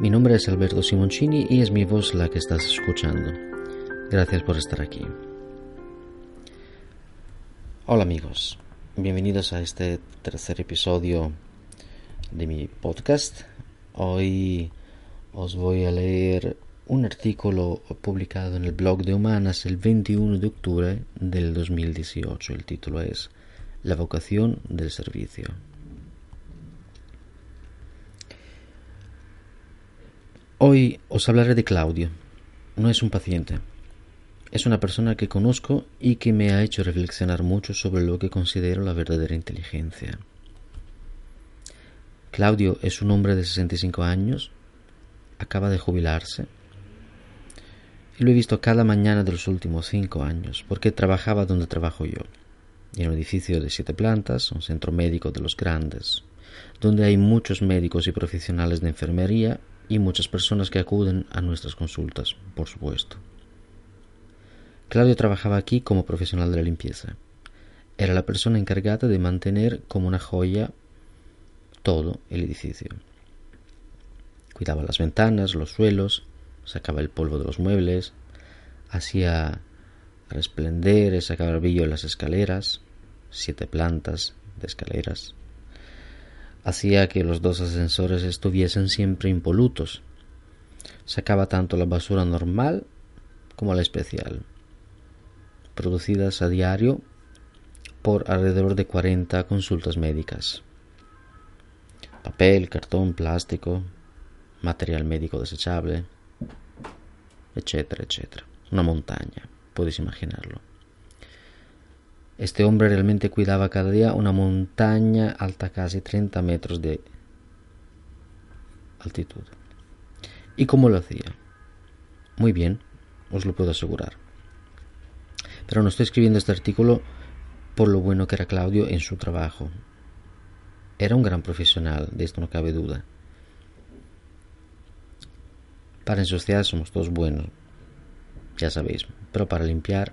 Mi nombre es Alberto Simoncini y es mi voz la que estás escuchando. Gracias por estar aquí. Hola amigos, bienvenidos a este tercer episodio de mi podcast. Hoy os voy a leer un artículo publicado en el blog de Humanas el 21 de octubre del 2018. El título es La vocación del servicio. Hoy os hablaré de Claudio. No es un paciente. Es una persona que conozco y que me ha hecho reflexionar mucho sobre lo que considero la verdadera inteligencia. Claudio es un hombre de 65 años, acaba de jubilarse, y lo he visto cada mañana de los últimos cinco años, porque trabajaba donde trabajo yo, en un edificio de siete plantas, un centro médico de los grandes, donde hay muchos médicos y profesionales de enfermería y muchas personas que acuden a nuestras consultas, por supuesto. Claudio trabajaba aquí como profesional de la limpieza. Era la persona encargada de mantener como una joya todo el edificio. Cuidaba las ventanas, los suelos, sacaba el polvo de los muebles, hacía resplender ese brillo en las escaleras, siete plantas de escaleras, hacía que los dos ascensores estuviesen siempre impolutos. Sacaba tanto la basura normal como la especial, producidas a diario por alrededor de 40 consultas médicas. Papel, cartón, plástico, material médico desechable, etcétera, etcétera. Una montaña, puedes imaginarlo. Este hombre realmente cuidaba cada día una montaña alta casi 30 metros de altitud. ¿Y cómo lo hacía? Muy bien, os lo puedo asegurar. Pero no estoy escribiendo este artículo por lo bueno que era Claudio en su trabajo. Era un gran profesional, de esto no cabe duda. Para ensuciar somos todos buenos, ya sabéis, pero para limpiar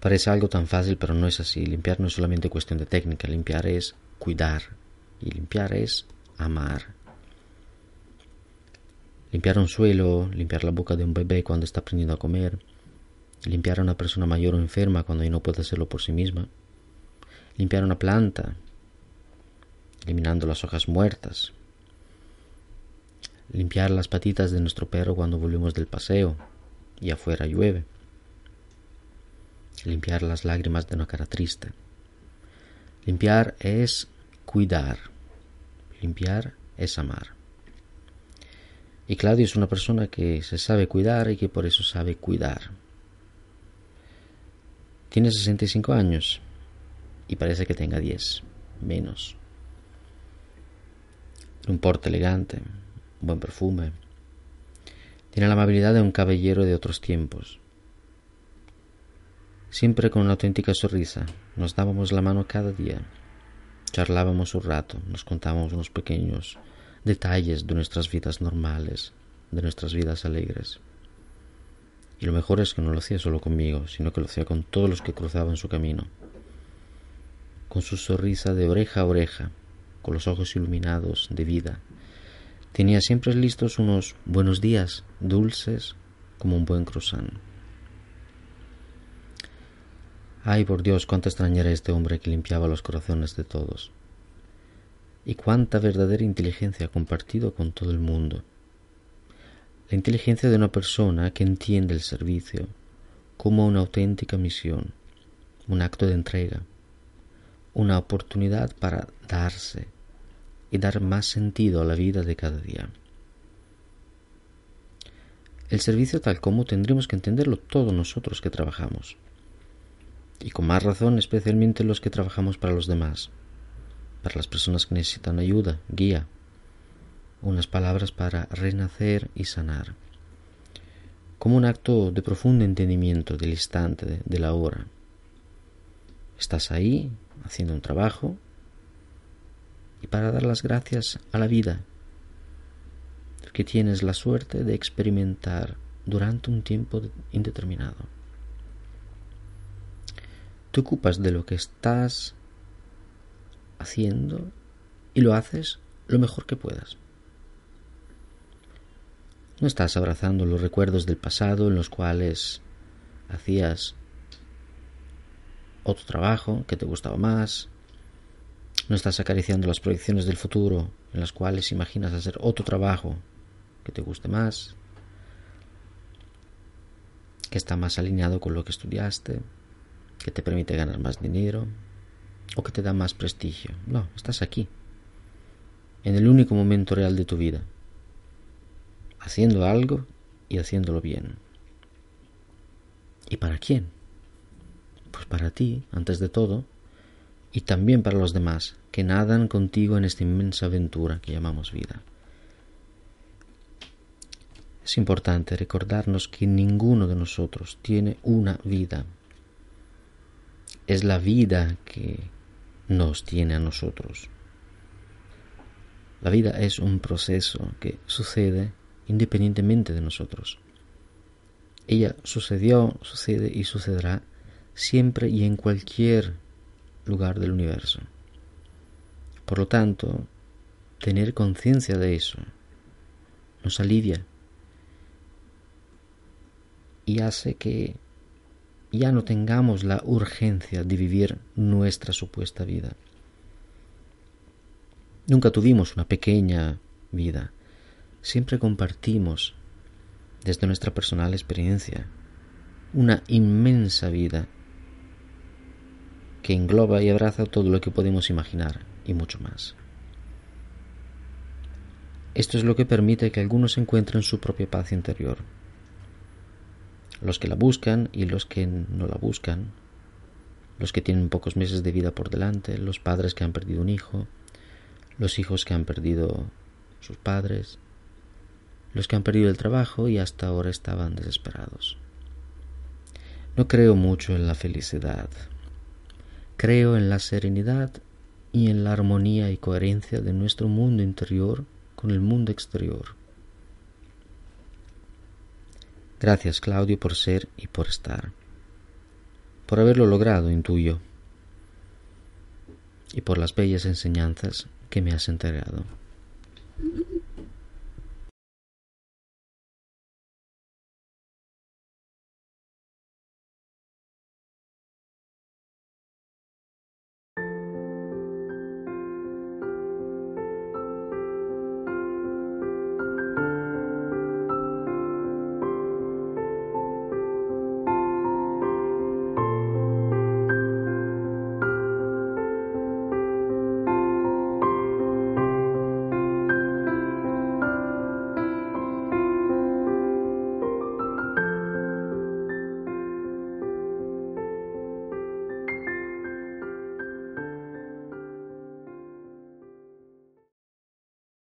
Parece algo tan fácil, pero no es así. Limpiar no es solamente cuestión de técnica, limpiar es cuidar y limpiar es amar. Limpiar un suelo, limpiar la boca de un bebé cuando está aprendiendo a comer, limpiar a una persona mayor o enferma cuando no puede hacerlo por sí misma, limpiar una planta, eliminando las hojas muertas, limpiar las patitas de nuestro perro cuando volvemos del paseo y afuera llueve limpiar las lágrimas de una cara triste. Limpiar es cuidar, limpiar es amar. Y Claudio es una persona que se sabe cuidar y que por eso sabe cuidar. Tiene 65 años y parece que tenga 10, menos. Un porte elegante, un buen perfume. Tiene la amabilidad de un caballero de otros tiempos siempre con una auténtica sonrisa. Nos dábamos la mano cada día. Charlábamos un rato, nos contábamos unos pequeños detalles de nuestras vidas normales, de nuestras vidas alegres. Y lo mejor es que no lo hacía solo conmigo, sino que lo hacía con todos los que cruzaban su camino. Con su sonrisa de oreja a oreja, con los ojos iluminados de vida, tenía siempre listos unos buenos días, dulces como un buen croissant. Ay, por Dios, cuánto extrañaré este hombre que limpiaba los corazones de todos. Y cuánta verdadera inteligencia ha compartido con todo el mundo. La inteligencia de una persona que entiende el servicio como una auténtica misión, un acto de entrega, una oportunidad para darse y dar más sentido a la vida de cada día. El servicio tal como tendremos que entenderlo todos nosotros que trabajamos. Y con más razón especialmente los que trabajamos para los demás, para las personas que necesitan ayuda, guía, unas palabras para renacer y sanar, como un acto de profundo entendimiento del instante, de, la hora. Estás ahí haciendo un trabajo y para dar las gracias a la vida que tienes la suerte de experimentar durante un tiempo indeterminado. Te ocupas de lo que estás haciendo y lo haces lo mejor que puedas. No estás abrazando los recuerdos del pasado en los cuales hacías otro trabajo que te gustaba más. No estás acariciando las proyecciones del futuro en las cuales imaginas hacer otro trabajo que te guste más, que está más alineado con lo que estudiaste, que te permite ganar más dinero o que te da más prestigio. No, estás aquí, en el único momento real de tu vida, haciendo algo y haciéndolo bien. ¿Y para quién? Pues para ti, antes de todo, y también para los demás que nadan contigo en esta inmensa aventura que llamamos vida. Es importante recordarnos que ninguno de nosotros tiene una vida. Es la vida que nos tiene a nosotros. La vida es un proceso que sucede independientemente de nosotros. Ella sucedió, sucede y sucederá siempre y en cualquier lugar del universo. Por lo tanto, tener conciencia de eso nos alivia y hace que ya no tengamos la urgencia de vivir nuestra supuesta vida. Nunca tuvimos una pequeña vida, siempre compartimos desde nuestra personal experiencia una inmensa vida que engloba y abraza todo lo que podemos imaginar y mucho más. Esto es lo que permite que algunos encuentren su propia paz interior, los que la buscan y los que no la buscan, los que tienen pocos meses de vida por delante, los padres que han perdido un hijo, los hijos que han perdido sus padres, los que han perdido el trabajo y hasta ahora estaban desesperados. No creo mucho en la felicidad. Creo en la serenidad y en la armonía y coherencia de nuestro mundo interior con el mundo exterior. Gracias, Claudio, por ser y por estar. Por haberlo logrado, intuyo. Y por las bellas enseñanzas que me has entregado.